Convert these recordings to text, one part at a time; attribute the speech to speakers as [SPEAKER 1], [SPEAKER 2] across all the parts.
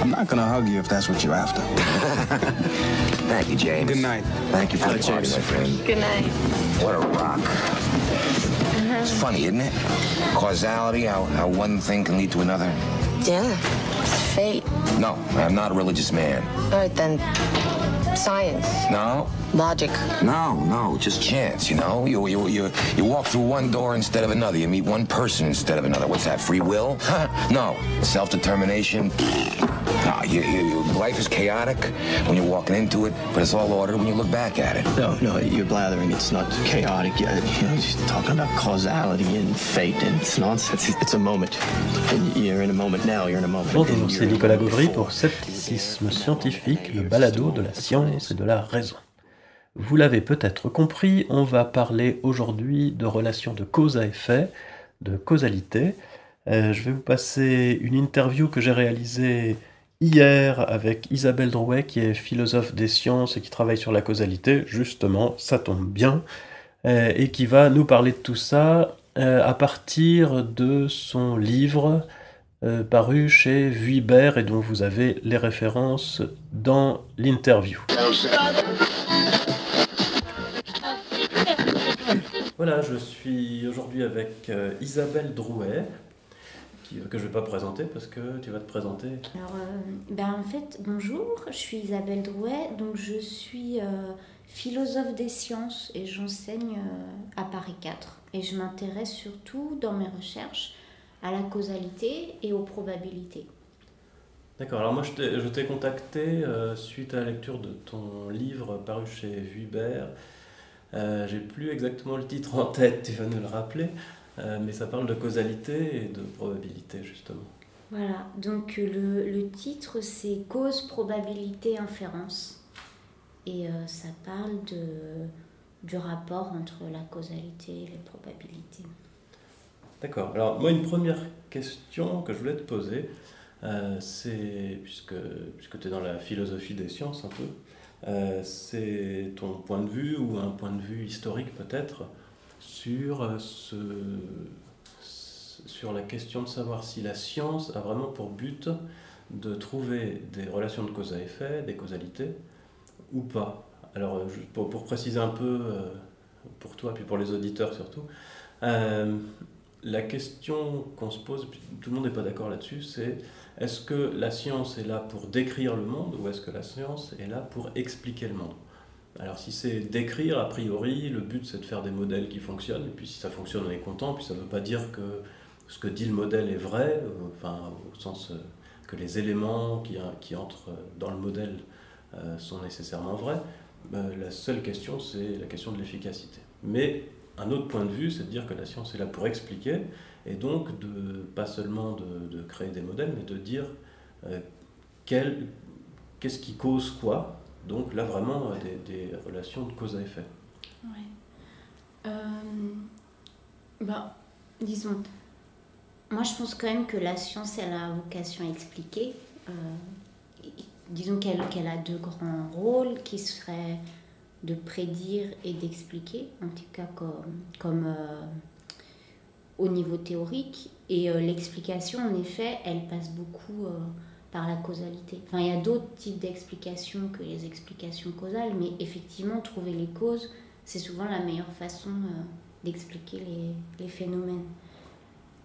[SPEAKER 1] I'm not gonna hug you if that's what you're after.
[SPEAKER 2] Thank you, James.
[SPEAKER 1] Good night.
[SPEAKER 2] Thank you for the party, my friend.
[SPEAKER 3] Good night.
[SPEAKER 2] What a rock. It's uh-huh. funny, isn't it? Causality, how, how one thing can lead to another.
[SPEAKER 3] Yeah. It's fate.
[SPEAKER 2] No, I'm not a religious man.
[SPEAKER 3] All right, then. Science.
[SPEAKER 2] No,
[SPEAKER 3] Logic.
[SPEAKER 2] no, no, just chance, you know? You, you, you, you walk through one door instead of another. You meet one person instead of another. What's that, free will? no. Self-determination? No, you, you, you, life is chaotic when you're walking into it, but it's all ordered when you look back at it.
[SPEAKER 4] No, no, you're blathering. It's not chaotic. You know, you're talking about causality and fate, and it's nonsense. It's a moment. And you're in a moment now. You're in a moment.
[SPEAKER 5] Bonjour, c'est
[SPEAKER 4] you're
[SPEAKER 5] Nicolas Gauvry pour Scepticisme Scientifique, le balado de la science et de la raison. Vous l'avez peut-être compris, on va parler aujourd'hui de relations de cause à effet, de causalité. Euh, je vais vous passer une interview que j'ai réalisée hier avec Isabelle Drouet, qui est philosophe des sciences et qui travaille sur la causalité. Justement, ça tombe bien. Euh, et qui va nous parler de tout ça euh, à partir de son livre paru chez Vuibert et dont vous avez les références dans l'interview. Voilà, je suis aujourd'hui avec euh, Isabelle Drouet, qui- que je ne vais pas présenter parce que tu vas te présenter.
[SPEAKER 6] Alors, euh, ben, en fait, bonjour, je suis Isabelle Drouet, donc je suis euh, philosophe des sciences et j'enseigne euh, à Paris 4. Et je m'intéresse surtout dans mes recherches à la causalité et aux probabilités.
[SPEAKER 5] D'accord, alors moi je t'ai contacté euh, suite à la lecture de ton livre paru chez Vuibert. Euh, J'ai plus exactement le titre en tête, tu vas nous le rappeler, euh, mais ça parle de causalité et de probabilité justement.
[SPEAKER 6] Voilà, donc euh, le, le titre c'est Cause, probabilité, inférence. Et euh, ça parle de, du rapport entre la causalité et les probabilités.
[SPEAKER 5] D'accord. Alors, moi, une première question que je voulais te poser, c'est, puisque, puisque tu es dans la philosophie des sciences un peu, euh, c'est ton point de vue ou un point de vue historique peut-être sur, euh, ce, sur la question de savoir si la science a vraiment pour but de trouver des relations de cause à effet, des causalités, ou pas. Alors, euh, pour, pour préciser un peu, pour toi, puis pour les auditeurs surtout, la question qu'on se pose, tout le monde n'est pas d'accord là-dessus, c'est est-ce que la science est là pour décrire le monde ou est-ce que la science est là pour expliquer le monde? Alors si c'est décrire, a priori, le but c'est de faire des modèles qui fonctionnent, et puis si ça fonctionne, on est content, puis ça ne veut pas dire que ce que dit le modèle est vrai, euh, au sens euh, que les éléments qui, entrent dans le modèle euh, sont nécessairement vrais. Euh, la seule question, c'est la question de l'efficacité. Mais un autre point de vue, c'est de dire que la science est là pour expliquer, et donc de, pas seulement de, de créer des modèles, mais de dire euh, qu'est-ce qui cause quoi. Donc là, vraiment, euh, des, des relations de cause à effet.
[SPEAKER 6] Euh, ben, disons, moi je pense quand même que la science elle a vocation à expliquer. Euh, disons qu'elle qu'elle a deux grands rôles qui seraient de prédire et d'expliquer, en tout cas comme, comme au niveau théorique. Et euh, l'explication, en effet, elle passe beaucoup euh, par la causalité. Enfin, il y a d'autres types d'explications que les explications causales, mais effectivement, trouver les causes, c'est souvent la meilleure façon euh, d'expliquer les, les phénomènes.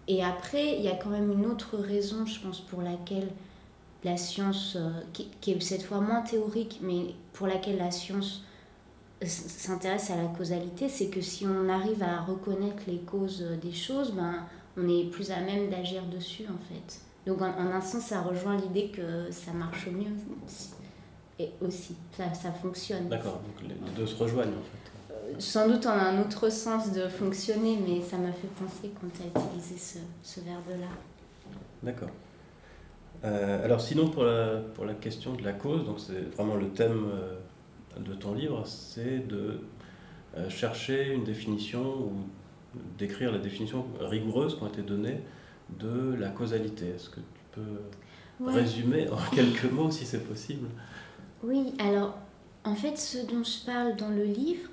[SPEAKER 6] Et après, il y a quand même une autre raison, je pense, pour laquelle la science, qui, qui est cette fois moins théorique, mais pour laquelle la science s'intéresse à la causalité, c'est que si on arrive à reconnaître les causes euh, des choses, ben, on est plus à même d'agir dessus, en fait. Donc, en, en un sens, ça rejoint l'idée que ça marche mieux. Et aussi, ça, ça fonctionne.
[SPEAKER 5] D'accord, donc les deux se rejoignent en fait.
[SPEAKER 6] Sans doute en un autre sens de fonctionner, mais ça m'a fait penser quand tu as utilisé ce, ce verbe-là.
[SPEAKER 5] D'accord. Euh, alors sinon, pour la, pour la question de la cause, donc c'est vraiment le thème euh, de ton livre, c'est de euh, chercher une définition ou d'écrire la définition rigoureuse qui ont été données de la causalité. Est-ce que tu peux
[SPEAKER 6] Ouais.
[SPEAKER 5] résumer en quelques mots si c'est possible?
[SPEAKER 6] Oui, alors en fait, ce dont je parle dans le livre,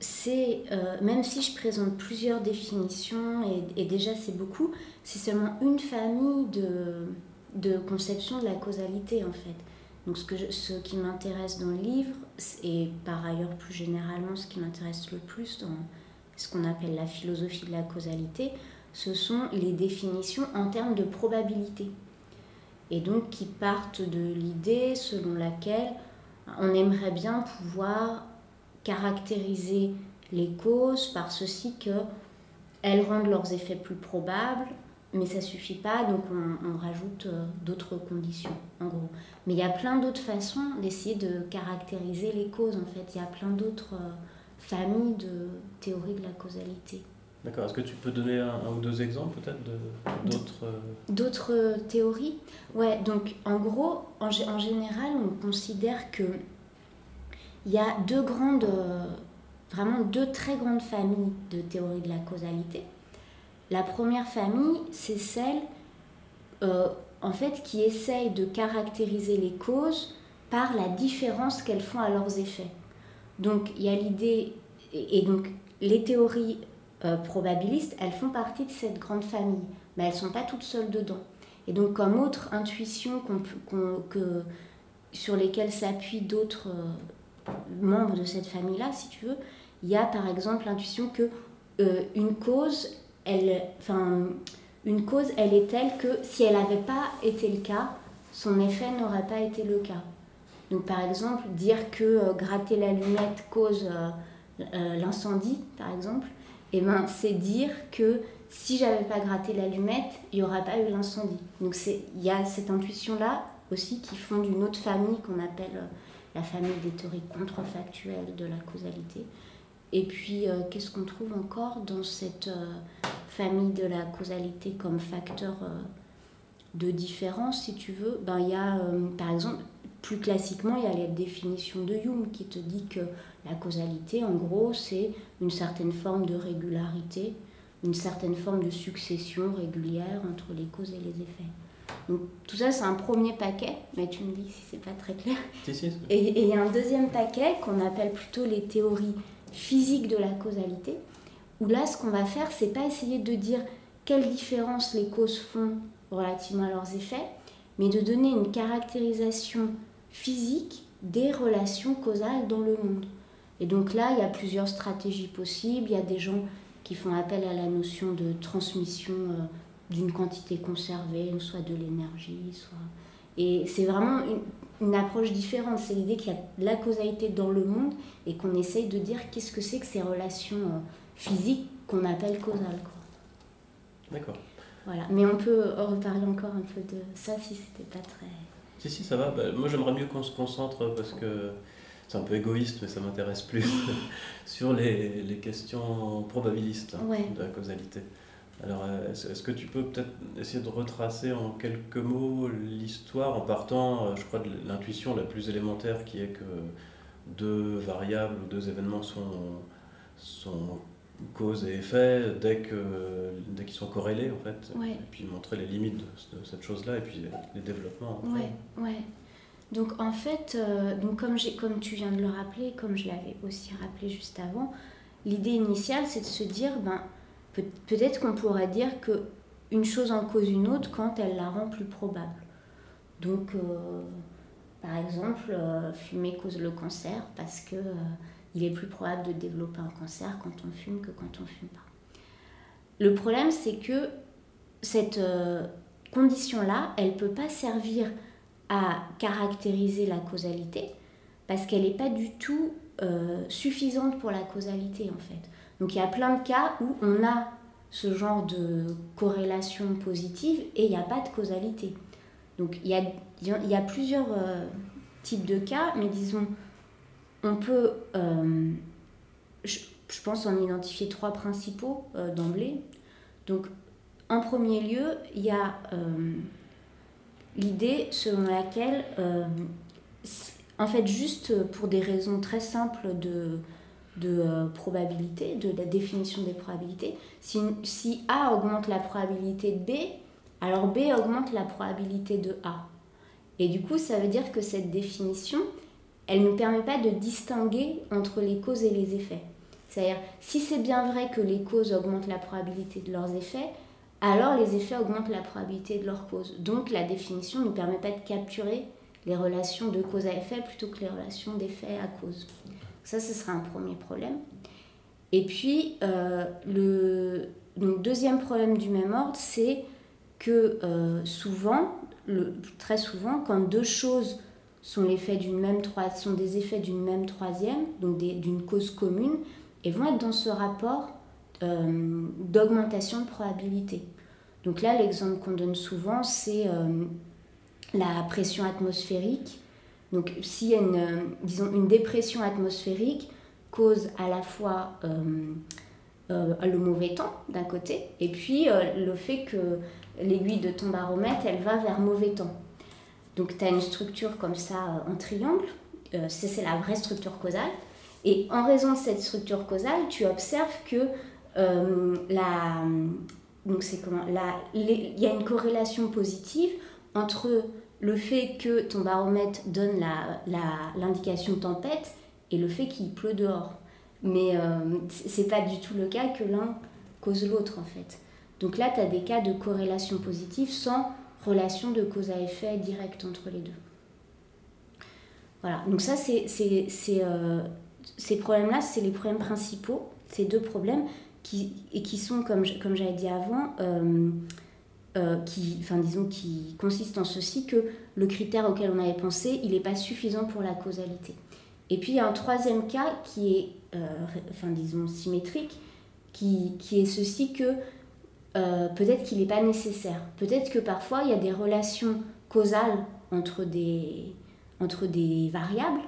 [SPEAKER 6] c'est, euh, même si je présente plusieurs définitions, et, et déjà c'est beaucoup, c'est seulement une famille de, de conception de la causalité en fait. Donc ce, ce qui m'intéresse dans le livre, et par ailleurs plus généralement ce qui m'intéresse le plus dans ce qu'on appelle la philosophie de la causalité, ce sont les définitions en termes de probabilité. Et donc qui partent de l'idée selon laquelle on aimerait bien pouvoir caractériser les causes par ceci que elles rendent leurs effets plus probables, mais ça suffit pas, donc on, rajoute euh, d'autres conditions, en gros. Mais il y a plein d'autres façons d'essayer de caractériser les causes, en fait. Il y a plein d'autres euh, familles de théories de la causalité.
[SPEAKER 5] D'accord. Est-ce que tu peux donner un, ou deux exemples, peut-être, d'autres... Euh,
[SPEAKER 6] d'autres théories? Ouais, donc en gros, en, en, général, on considère que il y a deux grandes, vraiment deux très grandes familles de théories de la causalité. La première famille, c'est celle euh, en fait qui essaye de caractériser les causes par la différence qu'elles font à leurs effets. Donc il y a l'idée, et, donc les théories euh, probabilistes, elles font partie de cette grande famille, mais elles ne sont pas toutes seules dedans. Et donc comme autre intuition que, sur lesquelles s'appuient d'autres euh, membres de cette famille-là, si tu veux, il y a par exemple l'intuition que une cause elle, enfin, une cause, elle est telle que si elle n'avait pas été le cas, son effet n'aurait pas été le cas. Donc par exemple, dire que euh, gratter l'allumette cause euh, euh, l'incendie, par exemple, eh ben, c'est dire que si j'avais pas gratté l'allumette, il n'y aurait pas eu l'incendie. Donc il y a cette intuition-là aussi qui fonde une autre famille qu'on appelle la famille des théories contrefactuelles de la causalité. Et puis, qu'est-ce qu'on trouve encore dans cette famille de la causalité comme facteur euh, de différence, si tu veux, ben, il y a, euh, par exemple, plus classiquement, il y a la définition de Hume qui te dit que la causalité, en gros, c'est une certaine forme de régularité, une certaine forme de succession régulière entre les causes et les effets. Donc tout ça, c'est un premier paquet, mais tu me dis si c'est pas très clair. et il y a un deuxième paquet qu'on appelle plutôt les théories physiques de la causalité, où là, ce qu'on va faire, c'est pas essayer de dire quelle différence les causes font relativement à leurs effets, mais de donner une caractérisation physique des relations causales dans le monde. Et donc là, il y a plusieurs stratégies possibles. Il y a des gens qui font appel à la notion de transmission euh, d'une quantité conservée, soit de l'énergie, soit... Et c'est vraiment une, une, approche différente. C'est l'idée qu'il y a de la causalité dans le monde et qu'on essaye de dire qu'est-ce que c'est que ces relations euh, physique qu'on appelle causal.
[SPEAKER 5] D'accord.
[SPEAKER 6] Voilà. Mais on peut reparler encore un peu de ça si c'était pas très.
[SPEAKER 5] Si, si, ça va. Bah, moi, j'aimerais mieux qu'on se concentre parce que c'est un peu égoïste, mais ça m'intéresse plus, sur les, les, questions probabilistes de la causalité. Alors, est-ce que tu peux peut-être essayer de retracer en quelques mots l'histoire en partant, euh, je crois, de l'intuition la plus élémentaire qui est que deux variables ou deux événements sont, sont cause et effet dès que dès qu'ils sont corrélés en fait. Et puis montrer les limites de, cette chose là et puis les développements
[SPEAKER 6] ouais ouais. Donc en fait euh, donc comme comme tu viens de le rappeler comme je l'avais aussi rappelé juste avant l'idée initiale c'est de se dire ben peut, peut-être qu'on pourrait dire que une chose en cause une autre quand elle la rend plus probable donc euh, par exemple euh, fumer cause le cancer parce que il est plus probable de développer un cancer quand on fume que quand on fume pas. Le problème, c'est que cette euh, condition-là, elle ne peut pas servir à caractériser la causalité parce qu'elle n'est pas du tout euh, suffisante pour la causalité en fait. Donc il y a plein de cas où on a ce genre de corrélation positive et il n'y a pas de causalité. Donc il y a, y a plusieurs euh, types de cas, mais disons on peut, euh, je, pense, en identifier trois principaux euh, d'emblée. Donc, en premier lieu, il y a l'idée selon laquelle, en fait, juste pour des raisons très simples de, de probabilité, de la définition des probabilités, si, si A augmente la probabilité de B, alors B augmente la probabilité de A. Et du coup, ça veut dire que cette définition, elle ne permet pas de distinguer entre les causes et les effets. C'est-à-dire, si c'est bien vrai que les causes augmentent la probabilité de leurs effets, alors les effets augmentent la probabilité de leur cause. Donc la définition ne nous permet pas de capturer les relations de cause à effet plutôt que les relations d'effet à cause. Ça, ce sera un premier problème. Et puis, euh, le deuxième problème du même ordre, c'est que euh, souvent, très souvent, quand deux choses sont, même, sont des effets d'une même troisième, donc d'une cause commune, et vont être dans ce rapport euh, d'augmentation de probabilité. Donc là, l'exemple qu'on donne souvent, c'est la pression atmosphérique. Donc s'il y a une, euh, disons, une dépression atmosphérique, cause à la fois le mauvais temps d'un côté, et puis le fait que l'aiguille de ton baromètre, elle va vers mauvais temps. Donc tu as une structure comme ça en triangle, c'est la vraie structure causale. Et en raison de cette structure causale, tu observes que euh, il y a une corrélation positive entre le fait que ton baromètre donne l'indication tempête et le fait qu'il pleut dehors. Mais euh, c'est pas du tout le cas que l'un cause l'autre en fait. Donc là, tu as des cas de corrélation positive sans relation de cause à effet direct entre les deux. Voilà, donc ça, c'est, euh, ces problèmes-là, c'est les problèmes principaux, ces deux problèmes, qui, et qui sont, comme, comme j'avais dit avant, euh, euh, qui, enfin, disons, qui consistent en ceci que le critère auquel on avait pensé, il n'est pas suffisant pour la causalité. Et puis il y a un troisième cas qui est, euh, enfin, disons, symétrique, qui, qui est ceci que peut-être qu'il n'est pas nécessaire. Peut-être que parfois il y a des relations causales entre des, entre des variables,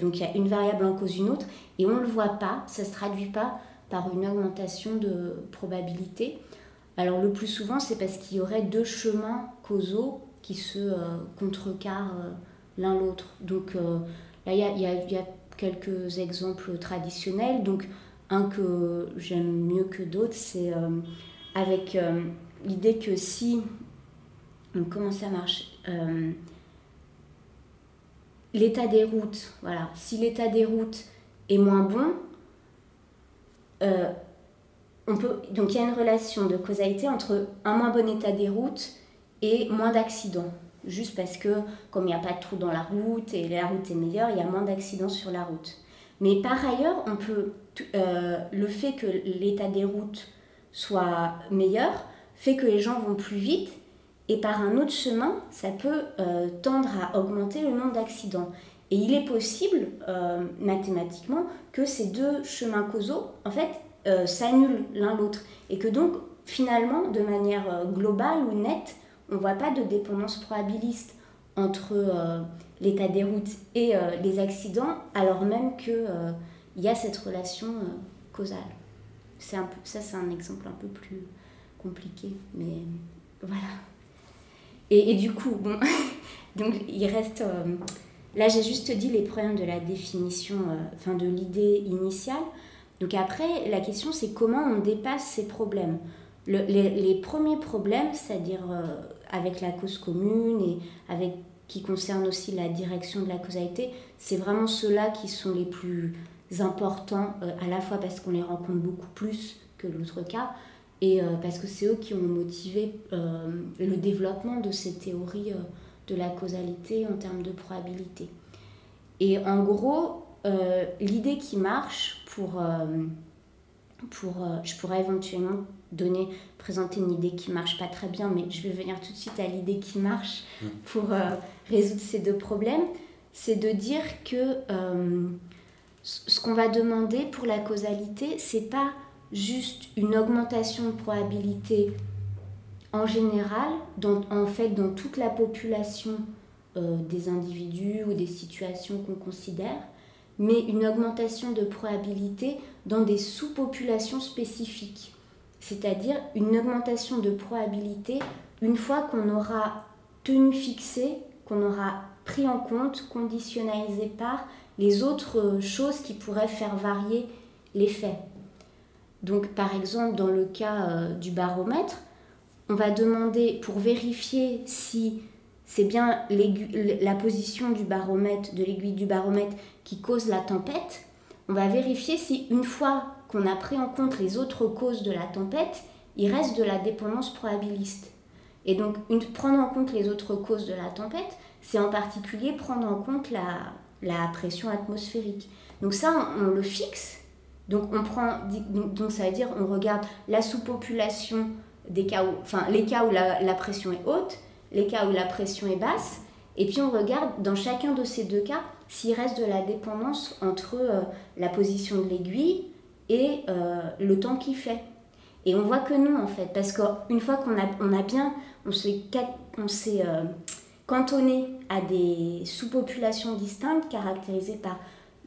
[SPEAKER 6] donc il y a une variable en cause une autre, et on ne le voit pas, ça ne se traduit pas par une augmentation de probabilité. Alors le plus souvent, c'est parce qu'il y aurait deux chemins causaux qui se euh, contrecarrent euh, l'un l'autre. Donc euh, là, il y a, quelques exemples traditionnels. Donc un que j'aime mieux que d'autres, c'est avec l'idée que si... comment ça marche L'état des routes, voilà. Si l'état des routes est moins bon, donc il y a une relation de causalité entre un moins bon état des routes et moins d'accidents. Juste parce que comme il n'y a pas de trou dans la route et la route est meilleure, il y a moins d'accidents sur la route. Mais par ailleurs, on peut, euh, le fait que l'état des routes soit meilleur fait que les gens vont plus vite et par un autre chemin, ça peut euh, tendre à augmenter le nombre d'accidents. Et il est possible, euh, mathématiquement, que ces deux chemins causaux, en fait, euh, s'annulent l'un l'autre. Et que donc, finalement, de manière euh, globale ou nette, on ne voit pas de dépendance probabiliste entre l'état des routes et les accidents, alors même qu'il y a cette relation causale. C'est un peu, ça, c'est un exemple un peu plus compliqué, mais voilà. Et, du coup, bon, donc il reste Là, j'ai juste dit les problèmes de la définition, euh, enfin de l'idée initiale. Donc après, la question, c'est comment on dépasse ces problèmes. les, premiers problèmes, c'est-à-dire euh, avec la cause commune et avec qui concerne aussi la direction de la causalité, c'est vraiment ceux-là qui sont les plus importants, euh, à la fois parce qu'on les rencontre beaucoup plus que l'autre cas, et parce que c'est eux qui ont motivé le développement de ces théories de la causalité en termes de probabilité. Et en gros, euh, l'idée qui marche pour... Euh, pour euh, je pourrais éventuellement donner, présenter une idée qui marche pas très bien, mais je vais venir tout de suite à l'idée qui marche mm. pour résoudre ces deux problèmes. C'est de dire que ce qu'on va demander pour la causalité, c'est pas juste une augmentation de probabilité en général, en fait, dans toute la population euh, des individus ou des situations qu'on considère, mais une augmentation de probabilité dans des sous-populations spécifiques. C'est-à-dire une augmentation de probabilité une fois qu'on aura tenu fixé, qu'on aura pris en compte, conditionnalisé par les autres choses qui pourraient faire varier l'effet. Donc par exemple dans le cas euh, du baromètre, on va demander pour vérifier si c'est bien la position du baromètre, de l'aiguille du baromètre qui cause la tempête, on va vérifier si une fois qu'on a pris en compte les autres causes de la tempête, il reste de la dépendance probabiliste. Et donc, une, prendre en compte les autres causes de la tempête, c'est en particulier prendre en compte la, la pression atmosphérique. Donc ça, on, le fixe. Donc, on prend, donc ça veut dire on regarde la sous-population des cas où, enfin, les cas où la, la pression est haute, les cas où la pression est basse, et puis on regarde dans chacun de ces deux cas s'il reste de la dépendance entre euh, la position de l'aiguille et euh, le temps qu'il fait. Et on voit que non en fait, parce qu'une fois qu'on a, on a bien, on s'est, euh, cantonné à des sous-populations distinctes caractérisées par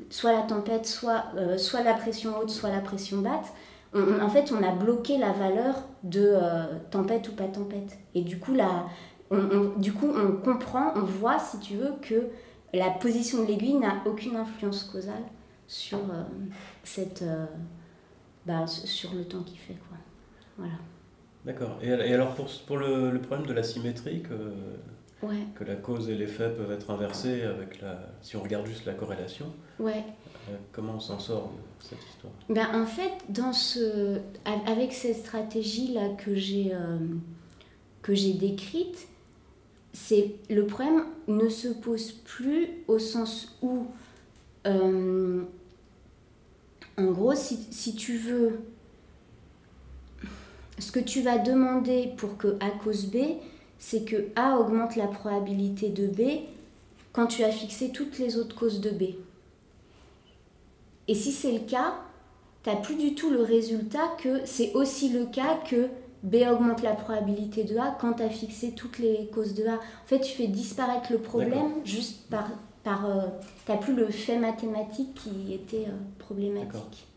[SPEAKER 6] soit la tempête, soit, soit la pression haute, soit la pression basse, en fait on a bloqué la valeur de tempête ou pas tempête. Et du coup, la, du coup, on comprend, on voit, si tu veux, que la position de l'aiguille n'a aucune influence causale sur, euh, cette, euh, bah, sur le temps qu'il fait. Quoi. Voilà.
[SPEAKER 5] D'accord. Et, alors pour, pour le, problème de la symétrie, que, que la cause et l'effet peuvent être inversés avec la, si on regarde juste la corrélation,
[SPEAKER 6] ouais.
[SPEAKER 5] Euh, comment on s'en sort de cette histoire?
[SPEAKER 6] Ben, En fait, dans ce, avec cette stratégie-là que j'ai que j'ai décrite, c'est le problème ne se pose plus au sens où, euh, en gros, si, tu veux, ce que tu vas demander pour que A cause B, c'est que A augmente la probabilité de B quand tu as fixé toutes les autres causes de B. Et si c'est le cas, tu n'as plus du tout le résultat que c'est aussi le cas que B augmente la probabilité de A quand tu as fixé toutes les causes de A. En fait, tu fais disparaître le problème juste par... par euh, tu n'as plus le fait mathématique qui était euh, problématique.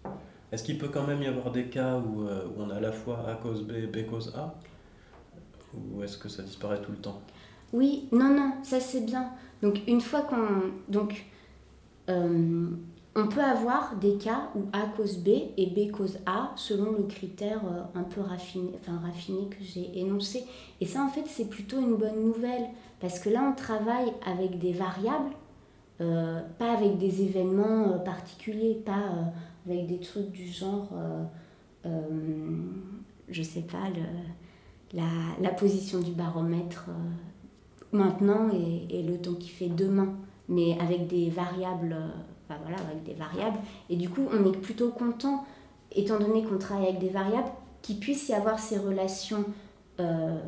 [SPEAKER 5] Est-ce qu'il peut quand même y avoir des cas où, euh, où, on a à la fois A cause B, B cause A? Ou est-ce que ça disparaît tout le temps?
[SPEAKER 6] Oui, non, non, ça c'est bien. Donc une fois qu'on... Donc, on peut avoir des cas où A cause B et B cause A selon le critère euh, un peu raffiné, que j'ai énoncé. Et ça, en fait, c'est plutôt une bonne nouvelle parce que là, on travaille avec des variables, euh, pas avec des événements euh, particuliers, pas avec des trucs du genre, je sais pas, la, position du baromètre maintenant et, et, le temps qui fait demain, mais avec des variables voilà, avec des variables. Et du coup, on est plutôt content, étant donné qu'on travaille avec des variables, qu'il puisse y avoir ces relations, euh,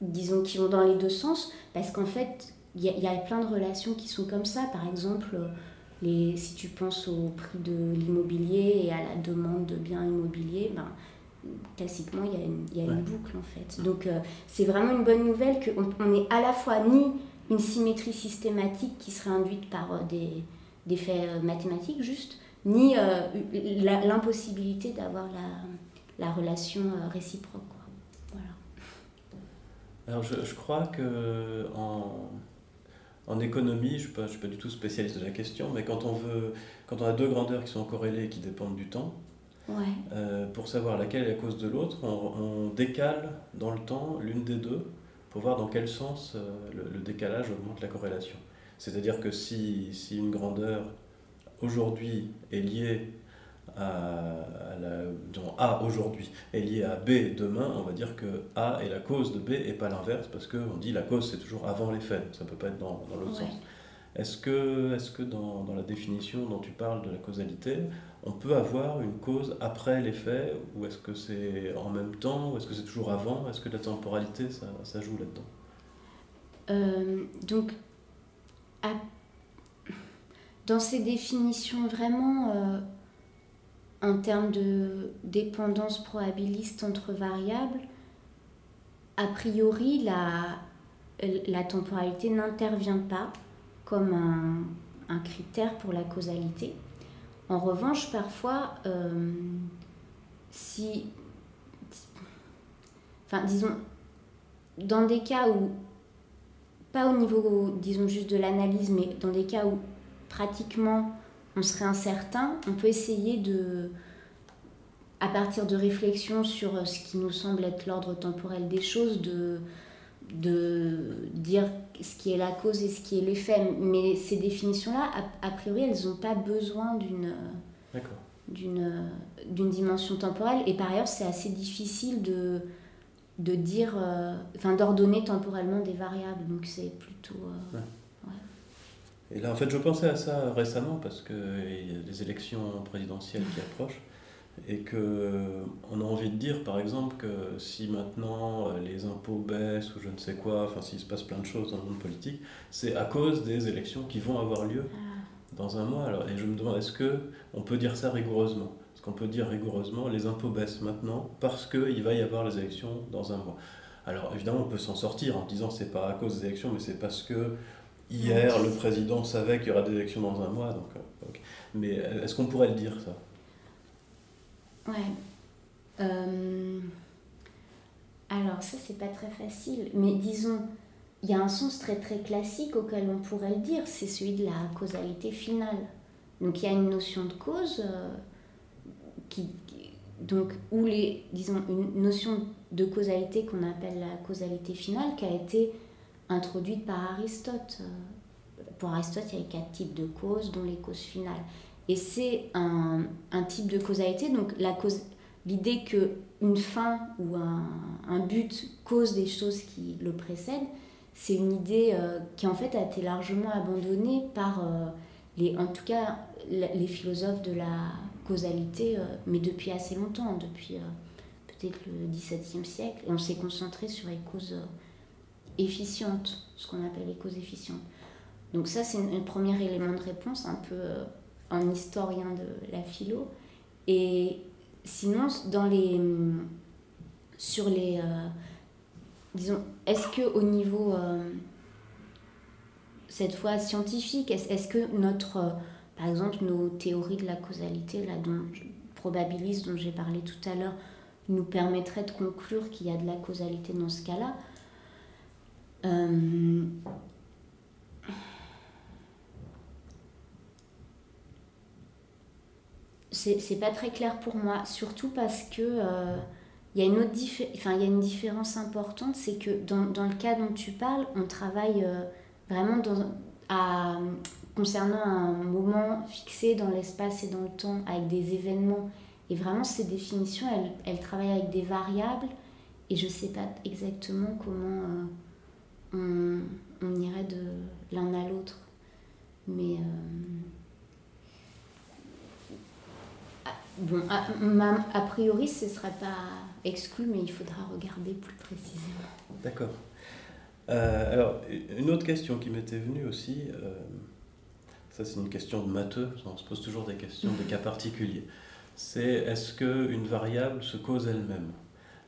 [SPEAKER 6] disons, qui vont dans les deux sens, parce qu'en fait, il y, a plein de relations qui sont comme ça. Par exemple, les, si tu penses au prix de l'immobilier et à la demande de biens immobiliers, ben, classiquement, il y a une, y a une boucle en fait. Donc, euh, c'est vraiment une bonne nouvelle qu'on on est à la fois ni une symétrie systématique qui serait induite par euh, des, des faits euh, mathématiques juste, ni euh, l'impossibilité d'avoir la, la, relation euh, réciproque. Voilà.
[SPEAKER 5] Alors je, je, crois que en, en économie, je ne suis, suis pas du tout spécialiste de la question, mais quand on, veut, quand on a deux grandeurs qui sont corrélées et qui dépendent du temps,
[SPEAKER 6] ouais.
[SPEAKER 5] pour savoir laquelle est la cause de l'autre, on, on, décale dans le temps l'une des deux pour voir dans quel sens le, le décalage augmente la corrélation. C'est-à-dire que si, si, une grandeur aujourd'hui est liée à, la, dont A aujourd'hui est liée à B demain, on va dire que A est la cause de B et pas l'inverse, parce qu'on dit la cause c'est toujours avant les faits, ça ne peut pas être dans, dans l'autre sens. Est-ce que, est que dans, dans, la définition dont tu parles de la causalité, on peut avoir une cause après les faits, ou est-ce que c'est en même temps, ou est-ce que c'est toujours avant? Est-ce que la temporalité, ça, ça joue là-dedans?
[SPEAKER 6] Euh, Donc, dans ces définitions vraiment euh, en termes de dépendance probabiliste entre variables, a priori la, la temporalité n'intervient pas comme un, un, critère pour la causalité. En revanche, parfois, euh, si, enfin, disons, dans des cas où pas au niveau, disons, juste de l'analyse, mais dans des cas où pratiquement on serait incertain, on peut essayer de, à partir de réflexions sur euh, ce qui nous semble être l'ordre temporel des choses, de, de dire ce qui est la cause et ce qui est l'effet. Mais ces définitions-là, a, priori, elles n'ont pas besoin d'une d'une d'une dimension temporelle. Et par ailleurs, c'est assez difficile de, de dire, euh, enfin d'ordonner temporellement des variables. Donc c'est plutôt. euh,
[SPEAKER 5] Et là, en fait, je pensais à ça récemment parce qu'il y a des élections présidentielles qui approchent et que euh, on a envie de dire, par exemple, que si maintenant euh, les impôts baissent ou je ne sais quoi, enfin s'il se passe plein de choses dans le monde politique, c'est à cause des élections qui vont avoir lieu dans un mois. Alors, et je me demande, est-ce que on peut dire ça rigoureusement? Qu'on peut dire rigoureusement les impôts baissent maintenant parce qu'il va y avoir les élections dans un mois Alors évidemment, on peut s'en sortir en disant c'est pas à cause des élections, mais c'est parce que hier le président savait qu'il y aura des élections dans un mois. Donc, euh. Mais est-ce qu'on pourrait le dire ça?
[SPEAKER 6] Ouais. Euh, Alors ça c'est pas très facile, mais disons, il y a un sens très très classique auquel on pourrait le dire, c'est celui de la causalité finale. Donc il y a une notion de cause euh, qui, donc où les, disons, une notion de causalité qu'on appelle la causalité finale qui a été introduite par Aristote. Pour Aristote, il y avait quatre types de causes, dont les causes finales. Et c'est un, un type de causalité, donc la cause, l'idée que une fin ou un, un but cause des choses qui le précèdent, c'est une idée euh, qui en fait a été largement abandonnée par euh, les, en tout cas les philosophes de la causalité, euh, mais depuis assez longtemps, depuis euh, peut-être le XVIIe siècle, et on s'est concentré sur les causes euh, efficientes, ce qu'on appelle les causes efficientes. Donc ça, c'est un premier élément de réponse, un peu en historien de la philo. Et sinon, dans les, hum, sur les, disons, est-ce que au niveau, cette fois scientifique, est-ce que notre, par exemple, nos théories de la causalité, là, dont dont j'ai parlé tout à l'heure, nous permettraient de conclure qu'il y a de la causalité dans ce cas-là. Euh, c'est pas très clair pour moi, surtout parce que euh, il y a une autre enfin, il y a une différence importante, c'est que dans, dans le cas dont tu parles, on travaille euh, vraiment dans, à, concernant un moment fixé dans l'espace et dans le temps, avec des événements. Et vraiment, ces définitions, elles, travaillent avec des variables, et je sais pas exactement comment euh, on, irait de l'un à l'autre. Mais. euh, Bon, a, ma- a priori, ce ne serait pas exclu, mais il faudra regarder plus précisément.
[SPEAKER 5] D'accord. Euh, alors, une autre question qui m'était venue aussi, ça c'est une question de matheux, on se pose toujours des questions, des cas particuliers. C'est est-ce qu'une variable se cause elle-même?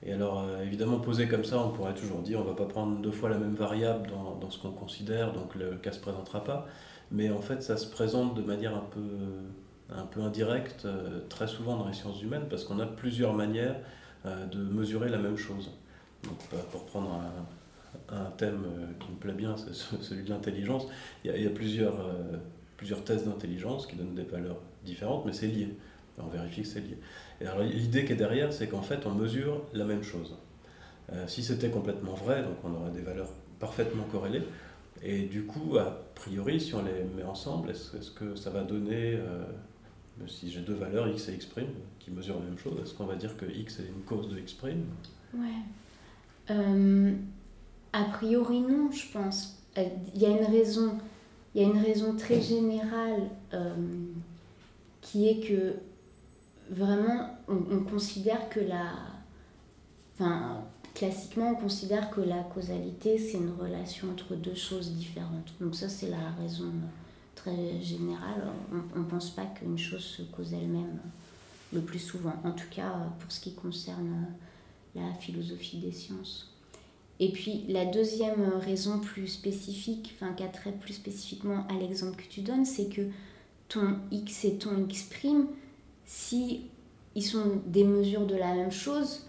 [SPEAKER 5] Et alors, euh, évidemment, posé comme ça, on pourrait toujours dire on ne va pas prendre deux fois la même variable dans, ce qu'on considère, donc le cas ne se présentera pas. Mais en fait, ça se présente de manière un peu, un peu indirecte, euh, très souvent dans les sciences humaines, parce qu'on a plusieurs manières euh, de mesurer la même chose. Donc, pour prendre un, thème qui me plaît bien, c'est ce- celui de l'intelligence. Il y a, plusieurs, plusieurs tests d'intelligence qui donnent des valeurs différentes, mais c'est lié. On vérifie que c'est lié. L'idée qui est derrière, c'est qu'en fait, on mesure la même chose. Euh, si c'était complètement vrai, donc on aurait des valeurs parfaitement corrélées. Et du coup, a priori, si on les met ensemble, est-ce que ça va donner, euh, si j'ai deux valeurs, x et x', qui mesurent la même chose, est-ce qu'on va dire que x est une cause de x'?
[SPEAKER 6] Ouais. Euh, a priori, non, je pense. Il y a une raison, il y a une raison très générale euh, qui est que vraiment, on, on considère que la. Enfin, classiquement, on considère que la causalité, c'est une relation entre deux choses différentes. Donc, ça, c'est la raison très générale. On ne pense pas qu'une chose se cause elle-même le plus souvent. En tout cas, pour ce qui concerne la philosophie des sciences. Et puis la deuxième raison plus spécifique, enfin qui a trait plus spécifiquement à l'exemple que tu donnes, c'est que ton x et ton x', si ils sont des mesures de la même chose,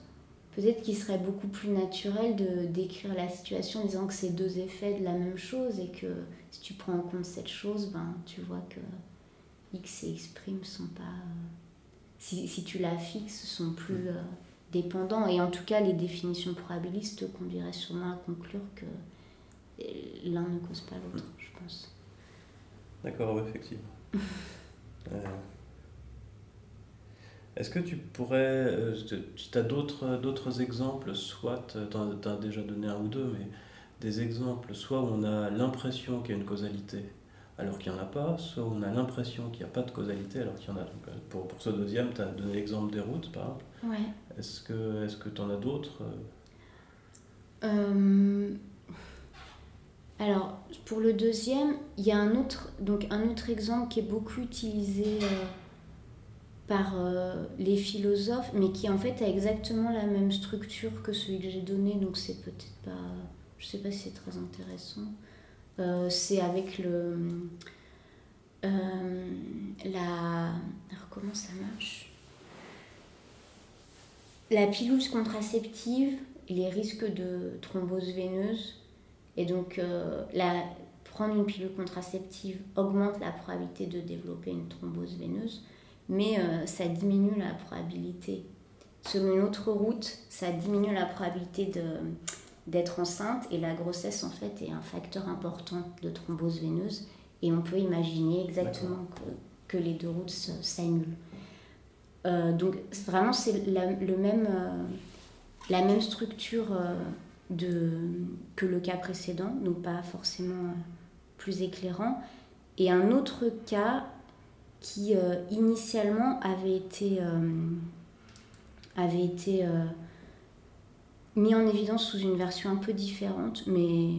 [SPEAKER 6] peut-être qu'il serait beaucoup plus naturel de décrire la situation en disant que c'est deux effets de la même chose et que si tu prends en compte cette chose, ben tu vois que x et x' sont pas si, si tu la fixes, sont plus euh, dépendants. Et en tout cas, les définitions probabilistes conduiraient sûrement à conclure que euh, l'un ne cause pas l'autre, je pense.
[SPEAKER 5] D'accord, oui, effectivement. Euh, Est-ce que tu pourrais, euh, tu as d'autres, d'autres exemples, soit tu as déjà donné un ou deux, mais des exemples, soit où on a l'impression qu'il y a une causalité alors qu'il n'y en a pas, soit on a l'impression qu'il n'y a pas de causalité alors qu'il y en a. Donc, euh, pour, pour ce deuxième, tu as donné l'exemple des routes, par exemple.
[SPEAKER 6] Ouais.
[SPEAKER 5] Est-ce que est-ce que tu en as d'autres
[SPEAKER 6] Euh, Alors, pour le deuxième, il y a un autre, donc un autre exemple qui est beaucoup utilisé euh, par euh, les philosophes, mais qui en fait a exactement la même structure que celui que j'ai donné, donc c'est peut-être pas, je sais pas si c'est très intéressant. Euh, c'est avec le euh, la, alors comment ça marche? La pilule contraceptive les risques de thrombose veineuse. Et donc, euh, la, prendre une pilule contraceptive augmente la probabilité de développer une thrombose veineuse, mais euh, ça diminue la probabilité. Selon une autre route, ça diminue la probabilité d'être enceinte et la grossesse en fait est un facteur important de thrombose veineuse et on peut imaginer exactement que, que les deux routes s'annulent. Euh, donc vraiment c'est la, le même, euh, la même structure euh, de, que le cas précédent, donc pas forcément plus éclairant. Et un autre cas qui initialement avait été, avait été mis en évidence sous une version un peu différente, mais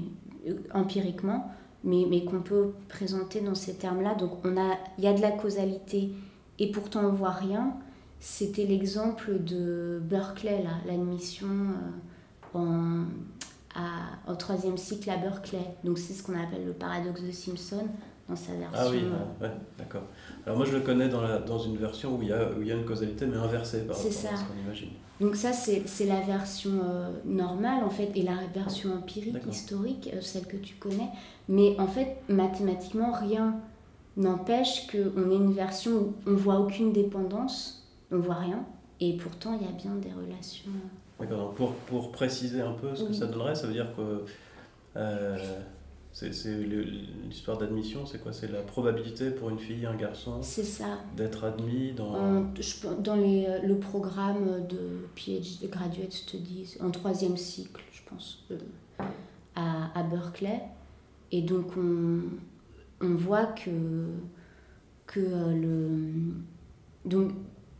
[SPEAKER 6] empiriquement, mais, mais qu'on peut présenter dans ces termes-là. Donc on a, il y a de la causalité et pourtant on voit rien. C'était l'exemple de Berkeley, là, l'admission euh, en, à- au troisième cycle à Berkeley. Donc c'est ce qu'on appelle le paradoxe de Simpson dans sa version.
[SPEAKER 5] Ah oui,
[SPEAKER 6] euh,
[SPEAKER 5] ouais, ouais, d'accord. Alors moi je le connais dans, la, dans une version où il y a, où il y a une causalité mais inversée par rapport à
[SPEAKER 6] ça.
[SPEAKER 5] ce qu'on imagine.
[SPEAKER 6] Donc ça, c'est c'est la version euh, normale, en fait, et la version empirique, historique, euh, celle que tu connais. Mais en fait, mathématiquement, rien n'empêche qu'on ait une version où on voit aucune dépendance, on voit rien, et pourtant, il y a bien des relations.
[SPEAKER 5] D'accord, pour, pour préciser un peu ce que
[SPEAKER 6] Oui.
[SPEAKER 5] ça donnerait, ça veut dire que euh, c'est l'histoire d'admission, c'est quoi? C'est la probabilité pour une fille et un garçon
[SPEAKER 6] C'est ça.
[SPEAKER 5] d'être admis dans...
[SPEAKER 6] En- je pense- dans les, euh, le programme de PhD, Graduate Studies, en troisième cycle, je pense, euh, à, à Berkeley. Et donc, on, on voit que, que euh, le. Donc,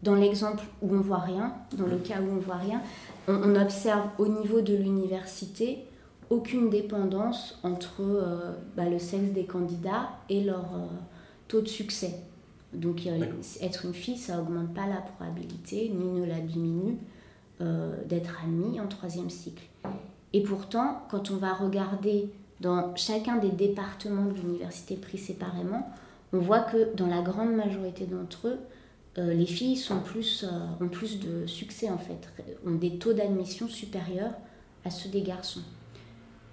[SPEAKER 6] dans l'exemple où on voit rien, dans le cas où on voit rien, on, on observe au niveau de l'université aucune dépendance entre euh, bah, le sexe des candidats et leur euh, taux de succès. Donc, euh, être une fille, ça augmente pas la probabilité, ni ne la diminue, euh, d'être admis en troisième cycle. Et pourtant, quand on va regarder dans chacun des départements de l'université pris séparément, on voit que dans la grande majorité d'entre eux, euh, les filles sont plus, euh, ont plus de succès en fait, ont des taux d'admission supérieurs à ceux des garçons.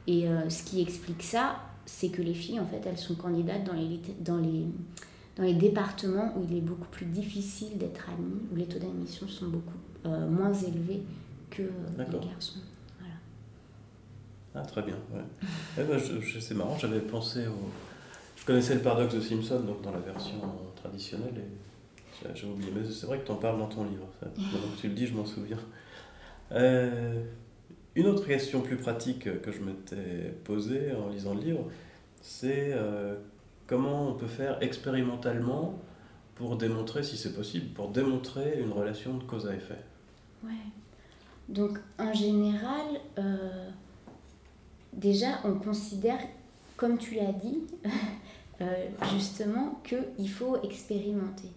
[SPEAKER 6] Et euh, ce qui explique ça, c'est que les filles, en fait, elles sont candidates dans les, dans les, dans les départements où il est beaucoup plus difficile d'être admis, où les taux d'admission sont beaucoup moins élevés que les garçons. Voilà.
[SPEAKER 5] Ah, très bien. Ouais. Eh ben, c'est marrant, j'avais pensé au. Je connaissais le paradoxe de Simpson donc dans la version traditionnelle et j'ai- oublié. Mais c'est vrai que tu en parles dans ton livre. Ça. Maintenant que tu le dis, je m'en souviens. Euh, une autre question plus pratique que je m'étais posée en lisant le livre, c'est euh, comment on peut faire expérimentalement pour démontrer, si c'est possible, pour démontrer une relation de cause à effet?
[SPEAKER 6] Ouais. Donc, en général, euh, déjà, on considère, comme tu l'as dit, justement, qu'il faut expérimenter.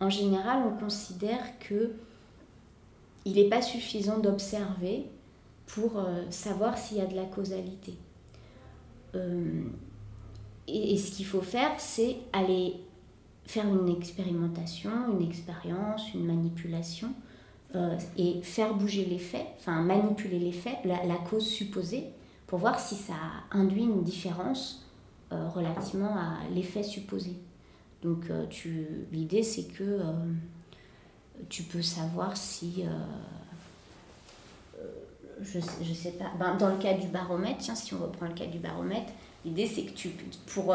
[SPEAKER 6] En général, on considère que il n'est pas suffisant d'observer pour euh, savoir s'il y a de la causalité. Euh, et, ce qu'il faut faire, c'est aller faire une expérimentation, une expérience, une manipulation, euh, et faire bouger les faits, enfin manipuler les faits, la, cause supposée, pour voir si ça induit une différence relativement à l'effet supposé. Donc euh, tu, l'idée c'est que euh, tu peux savoir si, euh, je, je sais pas, ben, dans le cas du baromètre, tiens, si on reprend le cas du baromètre, l'idée c'est que tu, pour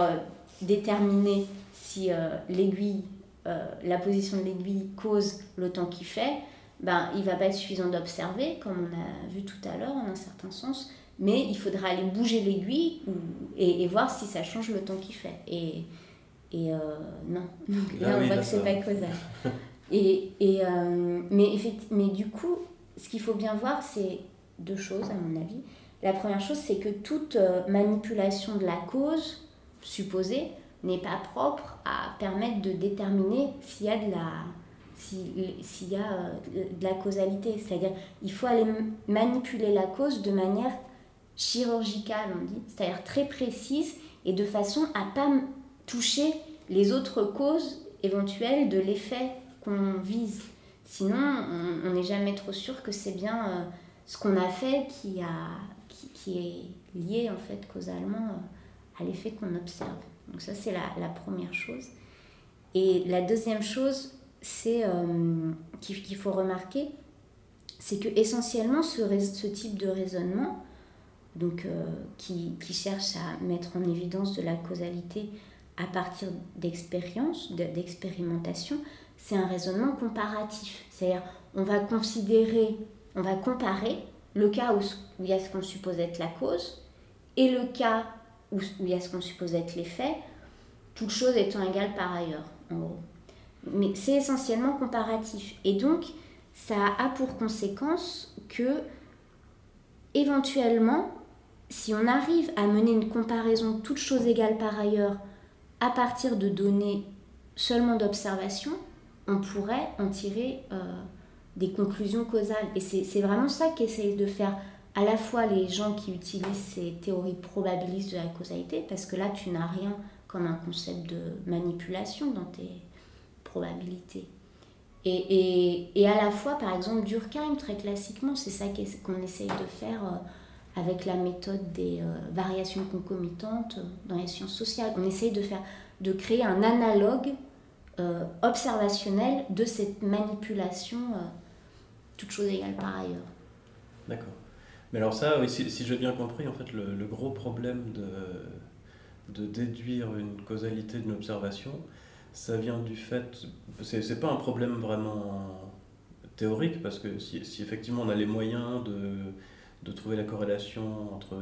[SPEAKER 6] déterminer si l'aiguille la position de l'aiguille cause le temps qu'il fait, ben, il va pas être suffisant d'observer, comme on a vu tout à l'heure en un certain sens, mais il faudra aller bouger l'aiguille et, et, voir si ça change le temps qu'il fait. Et euh, non, donc là
[SPEAKER 5] Ah
[SPEAKER 6] on
[SPEAKER 5] oui,
[SPEAKER 6] voit que c'est pas causal. et, et, euh, mais, mais du coup, ce qu'il faut bien voir, c'est deux choses à mon avis. La première chose, c'est que toute euh, manipulation de la cause supposée n'est pas propre à permettre de déterminer s'il y a de la si- s'il y a de la causalité. C'est-à-dire, il faut aller manipuler la cause de manière chirurgicale, on dit, c'est-à-dire très précise et de façon à pas toucher les autres causes éventuelles de l'effet qu'on vise. Sinon, on n'est jamais trop sûr que c'est bien euh, ce qu'on a fait qui, a, qui, est lié en fait causalement euh, à l'effet qu'on observe. Donc ça, c'est la, la première chose. Et la deuxième chose, c'est euh, qu'il faut remarquer, c'est que essentiellement ce, type de raisonnement, donc qui cherche à mettre en évidence de la causalité à partir d'expériences, de- d'expérimentation, c'est un raisonnement comparatif. C'est-à-dire, on va considérer, on va comparer le cas où, il y a ce qu'on suppose être la cause et le cas où, où il y a ce qu'on suppose être l'effet, toutes choses étant égales par ailleurs, en gros. Mais c'est essentiellement comparatif. Et donc, ça a pour conséquence que, éventuellement, si on arrive à mener une comparaison toutes choses égales par ailleurs à partir de données seulement d'observation, on pourrait en tirer euh, des conclusions causales. Et c'est vraiment ça qu'essayent de faire à la fois les gens qui utilisent ces théories probabilistes de la causalité, parce que là, tu n'as rien comme un concept de manipulation dans tes probabilités. Et, à la fois, par exemple, Durkheim, très classiquement, c'est ça qu'on essaye de faire euh, avec la méthode des euh, variations concomitantes dans les sciences sociales. On essaye de, faire, de créer un analogue euh, observationnel de cette manipulation, euh, toute chose égale par ailleurs.
[SPEAKER 5] D'accord. Mais alors ça, si, si j'ai bien compris, en fait, le, gros problème de, déduire une causalité d'une observation, ça vient du fait... C'est pas un problème vraiment théorique, parce que si effectivement on a les moyens de, de trouver la corrélation entre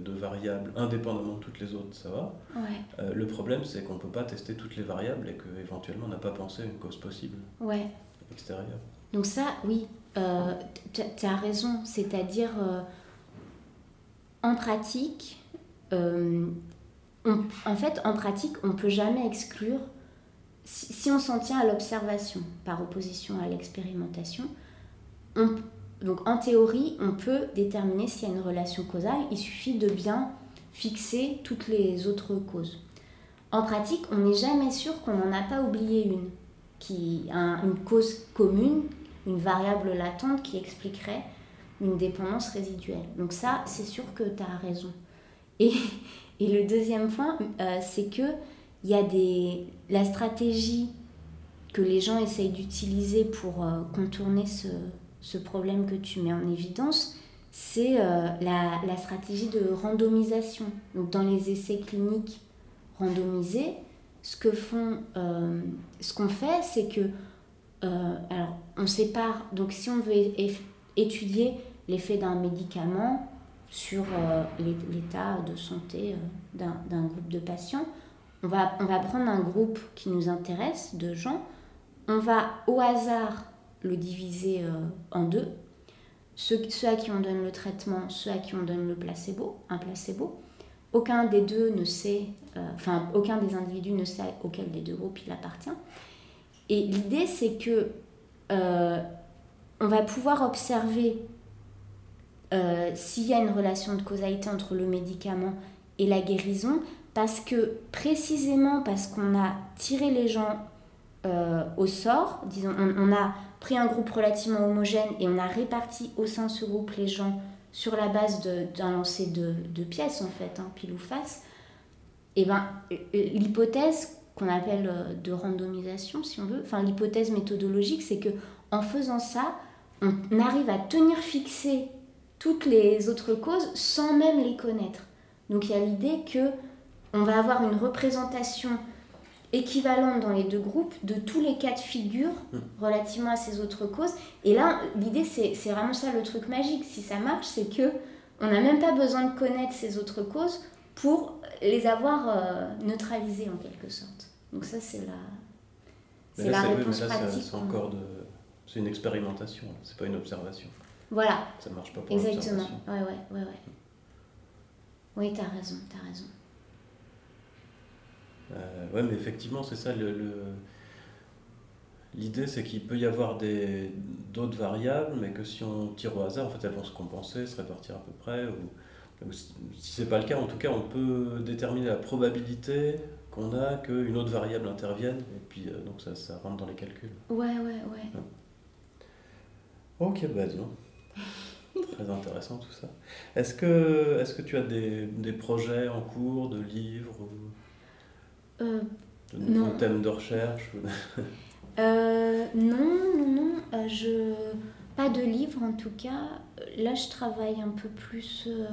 [SPEAKER 5] deux variables indépendamment de toutes les autres, ça va.
[SPEAKER 6] Ouais,
[SPEAKER 5] Euh, le problème, c'est qu'on peut pas tester toutes les variables et qu'éventuellement on n'a pas pensé à une cause possible
[SPEAKER 6] ouais.
[SPEAKER 5] extérieure.
[SPEAKER 6] Donc ça, oui, euh, tu as raison. C'est-à-dire, euh, en pratique, euh, on- en fait, en pratique, on ne peut jamais exclure, si, si on s'en tient à l'observation par opposition à l'expérimentation, on- donc en théorie, on peut déterminer s'il y a une relation causale. Il suffit de bien fixer toutes les autres causes. En pratique, on n'est jamais sûr qu'on n'en a pas oublié une, qui un- une cause commune, une variable latente qui expliquerait une dépendance résiduelle. Donc ça, c'est sûr que tu as raison. Et, le deuxième point, euh, c'est que y a des, la stratégie que les gens essayent d'utiliser pour euh, contourner ce, ce problème que tu mets en évidence, c'est euh, la, stratégie de randomisation. Donc dans les essais cliniques randomisés, ce que font, euh, ce qu'on fait, c'est que euh, alors on sépare. Donc si on veut étudier l'effet d'un médicament sur l'é- l'état de santé d'un groupe de patients, on va, on va prendre un groupe qui nous intéresse de gens, on va au hasard le diviser euh, en deux, ceux, à qui on donne le traitement, ceux à qui on donne le placebo, un placebo. Aucun des deux ne sait, euh, enfin aucun des individus ne sait auquel des deux groupes il appartient. Et l'idée c'est que euh, on va pouvoir observer s'il y a une relation de causalité entre le médicament et la guérison, parce que précisément parce qu'on a tiré les gens euh, au sort, disons, on, a pris un groupe relativement homogène et on a réparti au sein de ce groupe les gens sur la base d'un lancer de, pièces, en fait, hein, pile ou face, et ben euh, l'hypothèse qu'on appelle euh, de randomisation, si on veut, enfin l'hypothèse méthodologique, c'est que en faisant ça, on arrive à tenir fixé toutes les autres causes sans même les connaître. Donc il y a l'idée que on va avoir une représentation équivalente dans les deux groupes de tous les cas de figure
[SPEAKER 5] Mm.
[SPEAKER 6] relativement à ces autres causes. Et là, l'idée, c'est c'est vraiment ça le truc magique. Si ça marche, c'est que on n'a même pas besoin de connaître ces autres causes pour les avoir euh, neutralisées en quelque sorte. Donc ça, c'est la, c'est
[SPEAKER 5] là,
[SPEAKER 6] la
[SPEAKER 5] c'est- oui, mais
[SPEAKER 6] réponse
[SPEAKER 5] là,
[SPEAKER 6] pratique.
[SPEAKER 5] C'est encore de. C'est une expérimentation, c'est pas une observation.
[SPEAKER 6] Voilà,
[SPEAKER 5] Ça marche pas pour
[SPEAKER 6] exactement. Ouais, ouais, ouais, ouais. Oui, t'as raison, t'as raison.
[SPEAKER 5] Euh, ouais, mais effectivement, c'est ça. Le, le- L'idée, c'est qu'il peut y avoir d'autres variables, mais que si on tire au hasard, en fait, elles vont se compenser, se répartir à peu près. Ou, ou si si c'est pas le cas, en tout cas, on peut déterminer la probabilité qu'on a qu'une autre variable intervienne, et puis euh, donc ça, ça rentre dans les calculs.
[SPEAKER 6] Ouais, ouais, ouais.
[SPEAKER 5] Ok, bah disons. Très intéressant tout ça. Est-ce que, est que tu as des, des projets en cours, de livres, ou
[SPEAKER 6] Euh, Non.
[SPEAKER 5] thèmes de recherche
[SPEAKER 6] Euh, non, non, non. euh, je... Pas de livre en tout cas. Là, je travaille un peu plus, euh,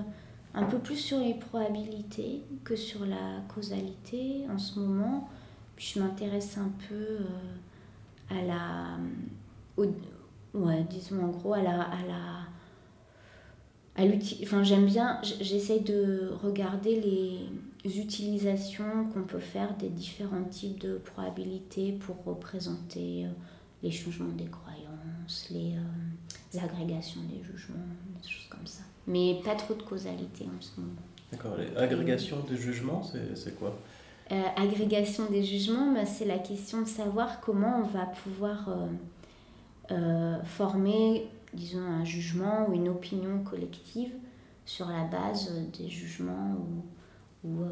[SPEAKER 6] un peu plus sur les probabilités que sur la causalité en ce moment. Puis je m'intéresse un peu à la. au- ouais, disons en gros, à la. À la enfin, j'aime bien, j- j'essaie de regarder les utilisations qu'on peut faire des différents types de probabilités pour représenter euh, les changements des croyances, les, euh, les agrégations des jugements, des choses comme ça. Mais pas trop de causalité en ce moment.
[SPEAKER 5] D'accord. Les agrégations des jugements, c'est quoi?
[SPEAKER 6] Euh, agrégation des jugements, bah, c'est la question de savoir comment on va pouvoir euh, former, disons, un jugement ou une opinion collective sur la base des jugements ou, ou, euh,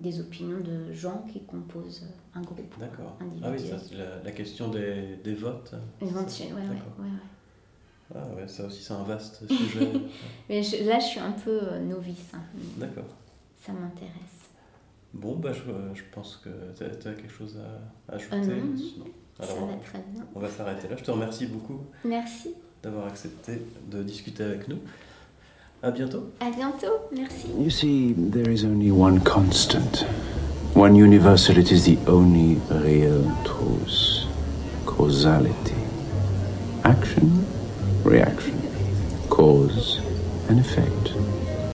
[SPEAKER 6] des opinions de gens qui composent euh, un groupe.
[SPEAKER 5] D'accord. Ah oui, ça, c'est la, la question des, des votes.
[SPEAKER 6] Éventuellement, ouais, ouais, ouais, ouais.
[SPEAKER 5] Ah ouais, ça aussi, c'est un vaste sujet.
[SPEAKER 6] Mais je- là, je suis un peu euh, novice, hein,
[SPEAKER 5] D'accord.
[SPEAKER 6] ça m'intéresse.
[SPEAKER 5] Bon, bah, je, je pense que tu as, quelque chose à, à ajouter.
[SPEAKER 6] Ah non, non.
[SPEAKER 5] sinon.
[SPEAKER 6] ça
[SPEAKER 5] Alors,
[SPEAKER 6] va très bien.
[SPEAKER 5] on va s'arrêter là. Je te remercie beaucoup
[SPEAKER 6] Merci.
[SPEAKER 5] d'avoir accepté de discuter avec nous. À bientôt.
[SPEAKER 6] À bientôt. Merci.
[SPEAKER 1] You see, there is only one constant, one universal. It is the only real truth causality. Action, reaction, cause and effect.